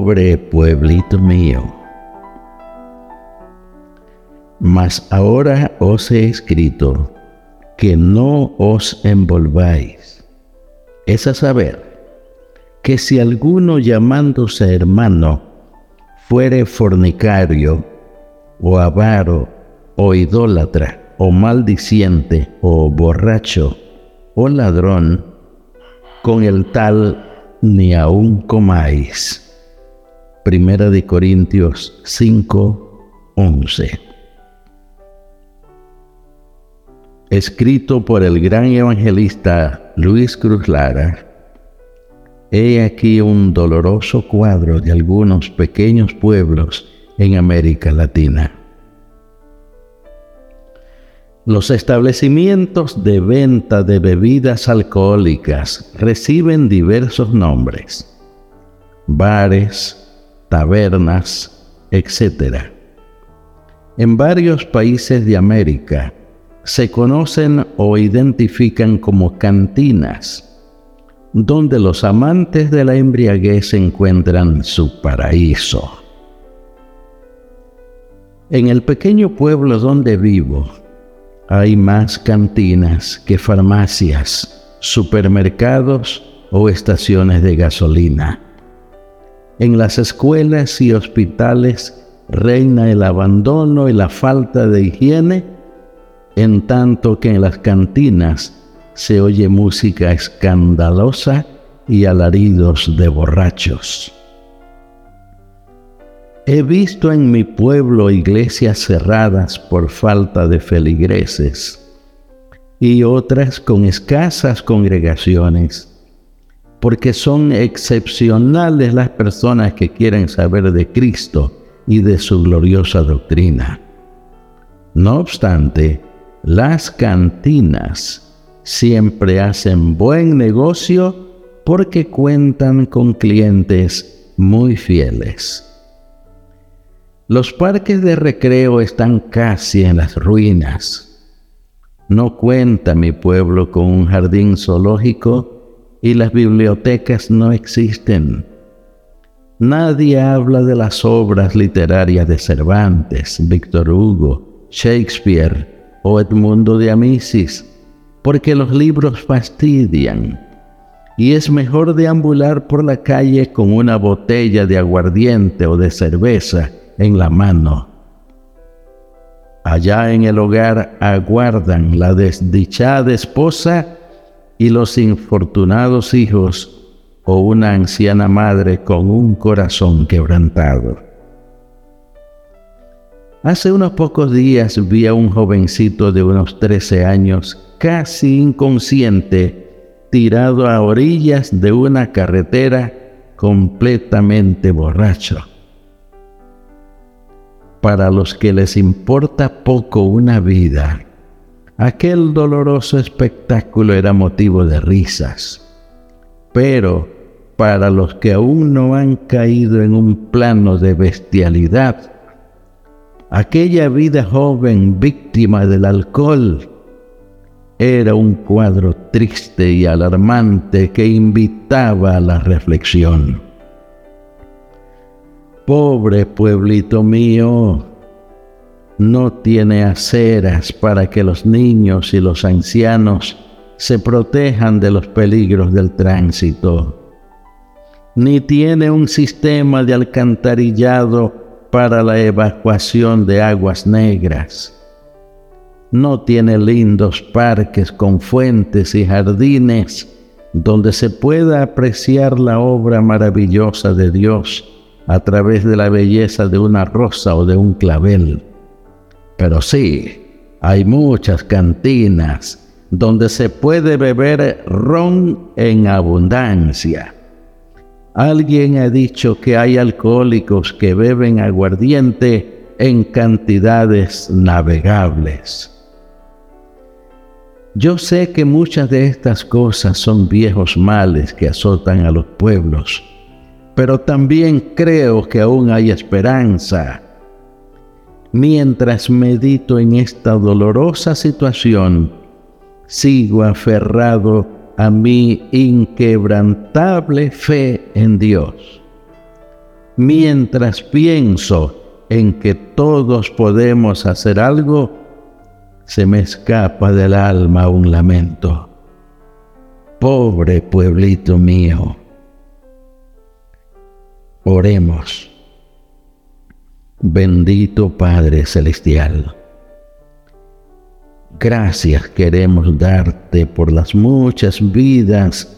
Pobre pueblito mío. Mas ahora os he escrito que no os envolváis. Es a saber, que si alguno llamándose hermano fuere fornicario, o avaro, o idólatra, o maldiciente, o borracho, o ladrón, con el tal ni aun comáis. Primera de Corintios 5, 11. Escrito por el gran evangelista Luis Cruz Lara, he aquí un doloroso cuadro de algunos pequeños pueblos en América Latina. Los establecimientos de venta de bebidas alcohólicas reciben diversos nombres. Bares, tabernas, etc. En varios países de América se conocen o identifican como cantinas, donde los amantes de la embriaguez encuentran su paraíso. En el pequeño pueblo donde vivo hay más cantinas que farmacias, supermercados o estaciones de gasolina. En las escuelas y hospitales reina el abandono y la falta de higiene, en tanto que en las cantinas se oye música escandalosa y alaridos de borrachos. He visto en mi pueblo iglesias cerradas por falta de feligreses y otras con escasas congregaciones porque son excepcionales las personas que quieren saber de Cristo y de su gloriosa doctrina. No obstante, las cantinas siempre hacen buen negocio porque cuentan con clientes muy fieles. Los parques de recreo están casi en las ruinas. No cuenta mi pueblo con un jardín zoológico y las bibliotecas no existen. Nadie habla de las obras literarias de Cervantes, Víctor Hugo, Shakespeare o Edmundo de Amisis, porque los libros fastidian y es mejor deambular por la calle con una botella de aguardiente o de cerveza en la mano. Allá en el hogar aguardan la desdichada esposa y los infortunados hijos o una anciana madre con un corazón quebrantado. Hace unos pocos días vi a un jovencito de unos 13 años casi inconsciente tirado a orillas de una carretera completamente borracho. Para los que les importa poco una vida, Aquel doloroso espectáculo era motivo de risas, pero para los que aún no han caído en un plano de bestialidad, aquella vida joven víctima del alcohol era un cuadro triste y alarmante que invitaba a la reflexión. Pobre pueblito mío, no tiene aceras para que los niños y los ancianos se protejan de los peligros del tránsito, ni tiene un sistema de alcantarillado para la evacuación de aguas negras. No tiene lindos parques con fuentes y jardines donde se pueda apreciar la obra maravillosa de Dios a través de la belleza de una rosa o de un clavel. Pero sí, hay muchas cantinas donde se puede beber ron en abundancia. Alguien ha dicho que hay alcohólicos que beben aguardiente en cantidades navegables. Yo sé que muchas de estas cosas son viejos males que azotan a los pueblos, pero también creo que aún hay esperanza. Mientras medito en esta dolorosa situación, sigo aferrado a mi inquebrantable fe en Dios. Mientras pienso en que todos podemos hacer algo, se me escapa del alma un lamento. Pobre pueblito mío. Oremos. Bendito Padre Celestial. Gracias queremos darte por las muchas vidas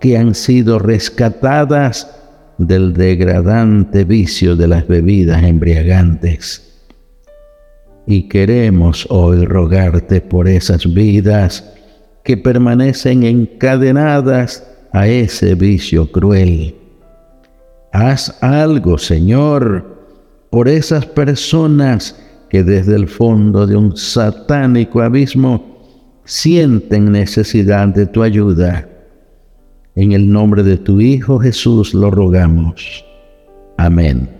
que han sido rescatadas del degradante vicio de las bebidas embriagantes y queremos hoy rogarte por esas vidas que permanecen encadenadas a ese vicio cruel. Haz algo, Señor, por esas personas que desde el fondo de un satánico abismo sienten necesidad de tu ayuda. En el nombre de tu Hijo Jesús lo rogamos. Amén.